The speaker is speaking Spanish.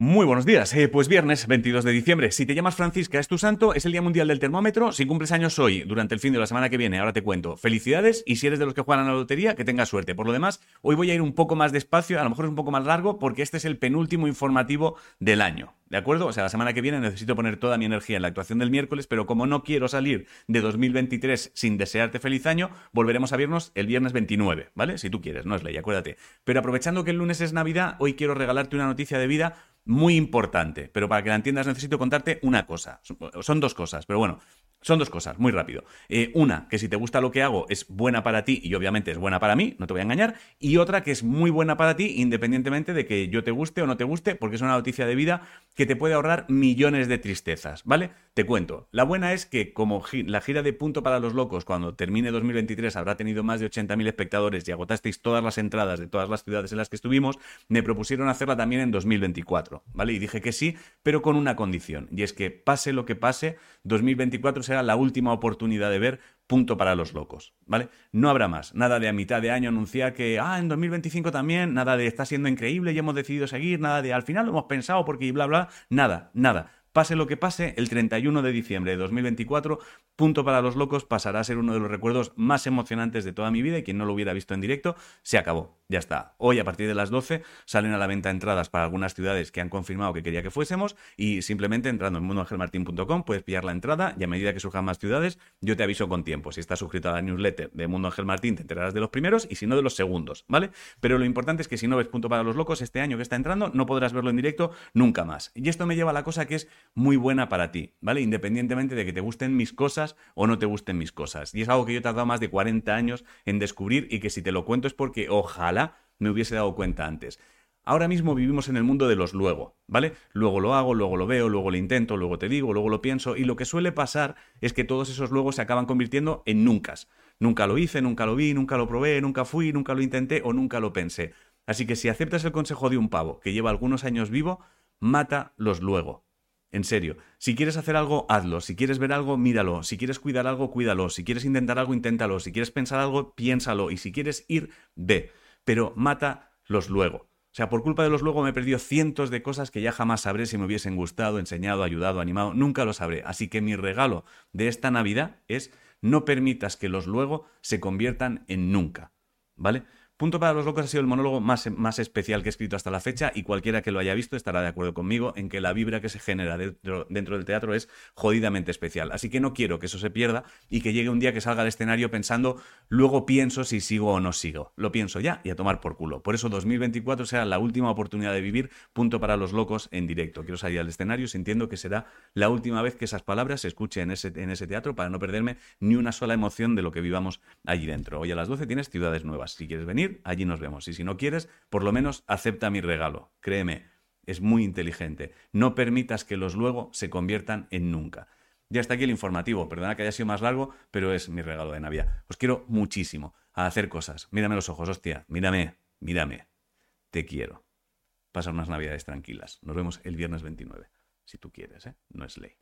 Muy buenos días. Eh, pues viernes 22 de diciembre. Si te llamas Francisca, es tu santo, es el Día Mundial del Termómetro. Si cumples años hoy, durante el fin de la semana que viene, ahora te cuento. Felicidades y si eres de los que juegan a la lotería, que tengas suerte. Por lo demás, hoy voy a ir un poco más despacio, a lo mejor es un poco más largo, porque este es el penúltimo informativo del año. ¿De acuerdo? O sea, la semana que viene necesito poner toda mi energía en la actuación del miércoles, pero como no quiero salir de 2023 sin desearte feliz año, volveremos a vernos el viernes 29, ¿vale? Si tú quieres, no es ley, acuérdate. Pero aprovechando que el lunes es Navidad, hoy quiero regalarte una noticia de vida muy importante, pero para que la entiendas necesito contarte una cosa. Son dos cosas, pero bueno, son dos cosas, muy rápido. Eh, una, que si te gusta lo que hago es buena para ti y obviamente es buena para mí, no te voy a engañar. Y otra, que es muy buena para ti independientemente de que yo te guste o no te guste, porque es una noticia de vida que te puede ahorrar millones de tristezas, ¿vale? Te cuento. La buena es que como la gira de Punto para los Locos, cuando termine 2023, habrá tenido más de 80.000 espectadores y agotasteis todas las entradas de todas las ciudades en las que estuvimos, me propusieron hacerla también en 2024, ¿vale? Y dije que sí, pero con una condición, y es que pase lo que pase, 2024 será la última oportunidad de ver punto para los locos, ¿vale? No habrá más, nada de a mitad de año anunciar que, ah, en 2025 también, nada de está siendo increíble y hemos decidido seguir, nada de al final lo hemos pensado porque bla, bla, nada, nada. Pase lo que pase, el 31 de diciembre de 2024, Punto para los Locos pasará a ser uno de los recuerdos más emocionantes de toda mi vida y quien no lo hubiera visto en directo, se acabó. Ya está. Hoy a partir de las 12 salen a la venta entradas para algunas ciudades que han confirmado que quería que fuésemos y simplemente entrando en mundoangelmartin.com puedes pillar la entrada y a medida que surjan más ciudades yo te aviso con tiempo. Si estás suscrito a la newsletter de Mundo Ángel Martín te enterarás de los primeros y si no de los segundos, ¿vale? Pero lo importante es que si no ves Punto para los Locos este año que está entrando no podrás verlo en directo nunca más. Y esto me lleva a la cosa que es muy buena para ti, ¿vale? Independientemente de que te gusten mis cosas o no te gusten mis cosas. Y es algo que yo he tardado más de 40 años en descubrir y que si te lo cuento es porque ojalá me hubiese dado cuenta antes. Ahora mismo vivimos en el mundo de los luego, ¿vale? Luego lo hago, luego lo veo, luego lo intento, luego te digo, luego lo pienso, y lo que suele pasar es que todos esos luego se acaban convirtiendo en nunca. Nunca lo hice, nunca lo vi, nunca lo probé, nunca fui, nunca lo intenté o nunca lo pensé. Así que si aceptas el consejo de un pavo que lleva algunos años vivo, mata los luego. En serio, si quieres hacer algo, hazlo. Si quieres ver algo, míralo. Si quieres cuidar algo, cuídalo. Si quieres intentar algo, inténtalo. Si quieres pensar algo, piénsalo. Y si quieres ir, ve. Pero mata los luego. O sea, por culpa de los luego me he perdido cientos de cosas que ya jamás sabré si me hubiesen gustado, enseñado, ayudado, animado. Nunca lo sabré. Así que mi regalo de esta Navidad es no permitas que los luego se conviertan en nunca. ¿Vale? Punto para los locos ha sido el monólogo más, más, especial que he escrito hasta la fecha y cualquiera que lo haya visto estará de acuerdo conmigo en que la vibra que se genera dentro, dentro, del teatro es jodidamente especial. Así que no quiero que eso se pierda y que llegue un día que salga al escenario pensando, luego pienso si sigo o no sigo. Lo pienso ya y a tomar por culo. Por eso 2024 será la última oportunidad de vivir Punto para los locos en directo. Quiero salir al escenario sintiendo que será la última vez que esas palabras se escuchen en ese, en ese teatro para no perderme ni una sola emoción de lo que vivamos allí dentro. Hoy a las 12 tienes ciudades nuevas. Si quieres venir, allí nos vemos. Y si no quieres, por lo menos acepta mi regalo. Créeme, es muy inteligente. No permitas que los luego se conviertan en nunca. Ya está aquí el informativo. Perdona que haya sido más largo, pero es mi regalo de Navidad. Os quiero muchísimo a hacer cosas. Mírame los ojos, hostia. Mírame, mírame. Te quiero. Pasa unas Navidades tranquilas. Nos vemos el viernes 29. Si tú quieres, ¿eh? No es ley.